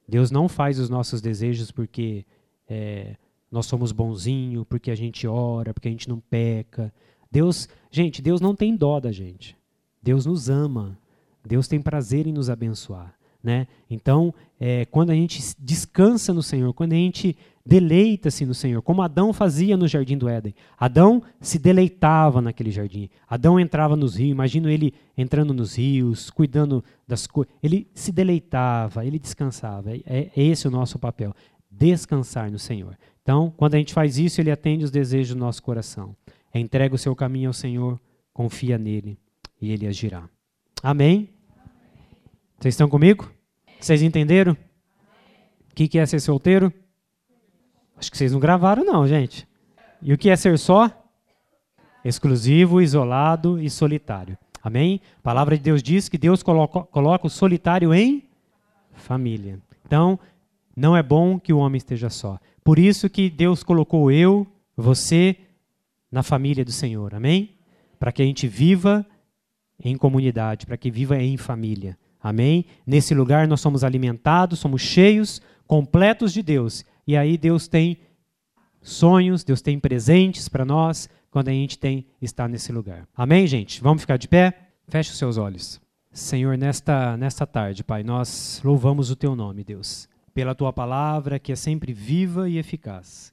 Speaker 1: Deus não faz os nossos desejos porque é, nós somos bonzinho, porque a gente ora, porque a gente não peca. Deus, gente, Deus não tem dó da gente. Deus nos ama. Deus tem prazer em nos abençoar. Né? Então, é, quando a gente descansa no Senhor, quando a gente deleita-se no Senhor, como Adão fazia no jardim do Éden. Adão se deleitava naquele jardim. Adão entrava nos rios, imagino ele entrando nos rios, cuidando das coisas. Ele se deleitava, ele descansava. É, é esse o nosso papel, descansar no Senhor. Então, quando a gente faz isso, ele atende os desejos do nosso coração. É entrega o seu caminho ao Senhor, confia nele e ele agirá. Amém? Vocês estão comigo? Vocês entenderam? O que, que é ser solteiro? Acho que vocês não gravaram, não, gente. E o que é ser só? Exclusivo, isolado e solitário. Amém? A palavra de Deus diz que Deus coloca, coloca o solitário em família. Então, não é bom que o homem esteja só. Por isso que Deus colocou eu, você, na família do Senhor. Amém? Para que a gente viva em comunidade, para que viva em família. Amém? Nesse lugar nós somos alimentados, somos cheios, completos de Deus. E aí Deus tem sonhos, Deus tem presentes para nós quando a gente tem está nesse lugar. Amém, gente? Vamos ficar de pé? Feche os seus olhos. Senhor, nesta nesta tarde, Pai, nós louvamos o teu nome, Deus, pela tua palavra que é sempre viva e eficaz.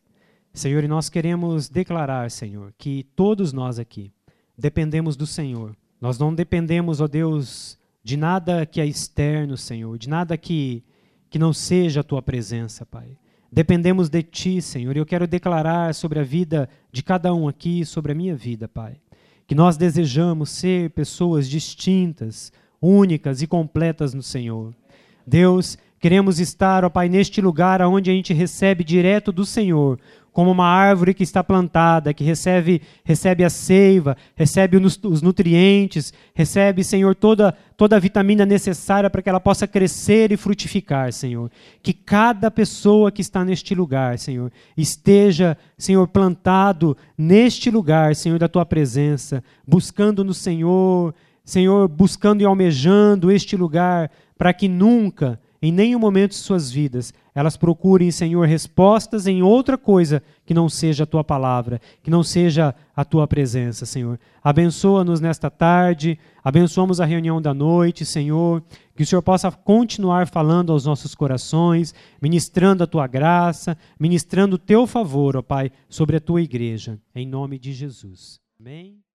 Speaker 1: Senhor, e nós queremos declarar, Senhor, que todos nós aqui dependemos do Senhor. Nós não dependemos, ó Deus, de nada que é externo, Senhor, de nada que, que não seja a tua presença, Pai. Dependemos de Ti, Senhor, e eu quero declarar sobre a vida de cada um aqui, sobre a minha vida, Pai, que nós desejamos ser pessoas distintas, únicas e completas no Senhor. Deus, queremos estar, ó Pai, neste lugar onde a gente recebe direto do Senhor como uma árvore que está plantada, que recebe, recebe a seiva, recebe os nutrientes, recebe, Senhor, toda, toda a vitamina necessária para que ela possa crescer e frutificar, Senhor. Que cada pessoa que está neste lugar, Senhor, esteja, Senhor, plantado neste lugar, Senhor, da tua presença, buscando no Senhor, Senhor, buscando e almejando este lugar, para que nunca, em nenhum momento de suas vidas, elas procurem, Senhor, respostas em outra coisa que não seja a tua palavra, que não seja a tua presença, Senhor. Abençoa-nos nesta tarde, abençoamos a reunião da noite, Senhor, que o Senhor possa continuar falando aos nossos corações, ministrando a tua graça, ministrando o teu favor, ó Pai, sobre a tua igreja, em nome de Jesus. Amém.